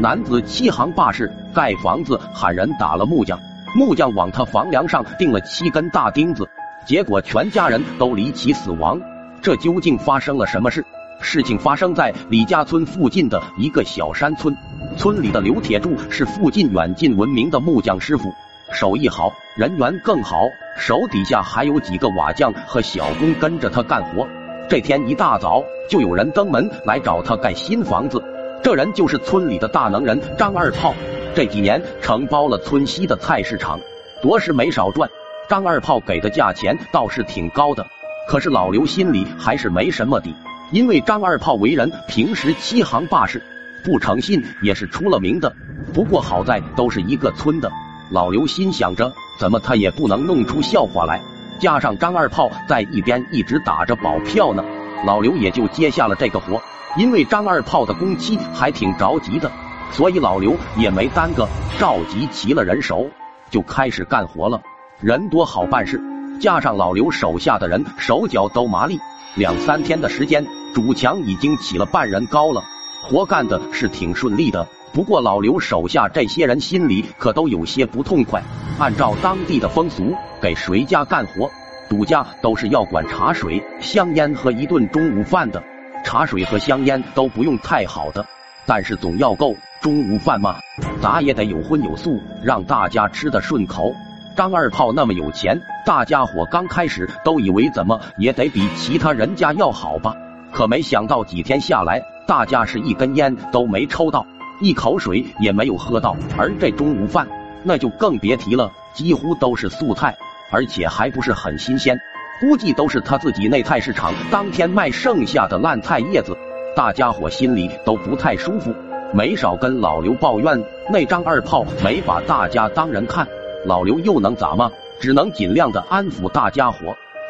男子欺行霸市，盖房子喊人打了木匠，木匠往他房梁上钉了七根大钉子，结果全家人都离奇死亡。这究竟发生了什么事？事情发生在李家村附近的一个小山村，村里的刘铁柱是附近远近闻名的木匠师傅，手艺好，人缘更好，手底下还有几个瓦匠和小工跟着他干活。这天一大早，就有人登门来找他盖新房子。这人就是村里的大能人张二炮，这几年承包了村西的菜市场，着实没少赚。张二炮给的价钱倒是挺高的。可是老刘心里还是没什么底，因为张二炮为人平时欺行霸市，不诚信也是出了名的。不过好在都是一个村的，老刘心想着，怎么他也不能弄出笑话来。加上张二炮在一边一直打着保票呢，老刘也就接下了这个活。因为张二炮的工期还挺着急的，所以老刘也没耽搁，召集齐了人手，就开始干活了。人多好办事。加上老刘手下的人手脚都麻利，两三天的时间，主墙已经起了半人高了，活干的是挺顺利的。不过老刘手下这些人心里可都有些不痛快。按照当地的风俗，给谁家干活，主家都是要管茶水、香烟和一顿中午饭的。茶水和香烟都不用太好的，但是总要够中午饭嘛，咋也得有荤有素，让大家吃得顺口。张二炮那么有钱，大家伙刚开始都以为怎么也得比其他人家要好吧，可没想到几天下来，大家是一根烟都没抽到，一口水也没有喝到，而这中午饭那就更别提了，几乎都是素菜，而且还不是很新鲜，估计都是他自己那菜市场当天卖剩下的烂菜叶子，大家伙心里都不太舒服，没少跟老刘抱怨那张二炮没把大家当人看。老刘又能咋嘛？只能尽量的安抚大家伙，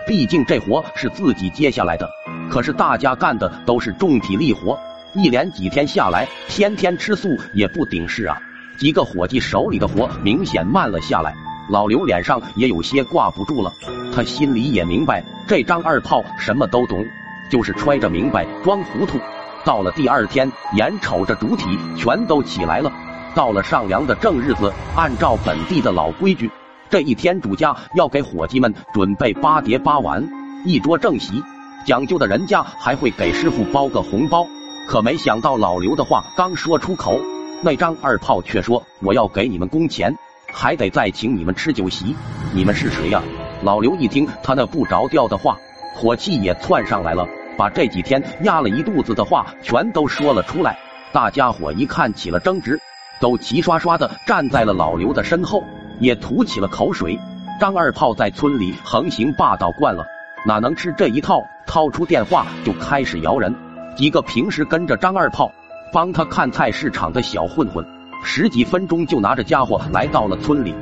毕竟这活是自己接下来的。可是大家干的都是重体力活，一连几天下来，天天吃素也不顶事啊。几个伙计手里的活明显慢了下来，老刘脸上也有些挂不住了。他心里也明白，这张二炮什么都懂，就是揣着明白装糊涂。到了第二天，眼瞅着主体全都起来了。到了上梁的正日子，按照本地的老规矩，这一天主家要给伙计们准备八碟八碗，一桌正席。讲究的人家还会给师傅包个红包。可没想到老刘的话刚说出口，那张二炮却说：“我要给你们工钱，还得再请你们吃酒席。你们是谁呀？”老刘一听他那不着调的话，火气也窜上来了，把这几天压了一肚子的话全都说了出来。大家伙一看起了争执。都齐刷刷的站在了老刘的身后，也吐起了口水。张二炮在村里横行霸道惯了，哪能吃这一套？掏出电话就开始摇人。几个平时跟着张二炮帮他看菜市场的小混混，十几分钟就拿着家伙来到了村里。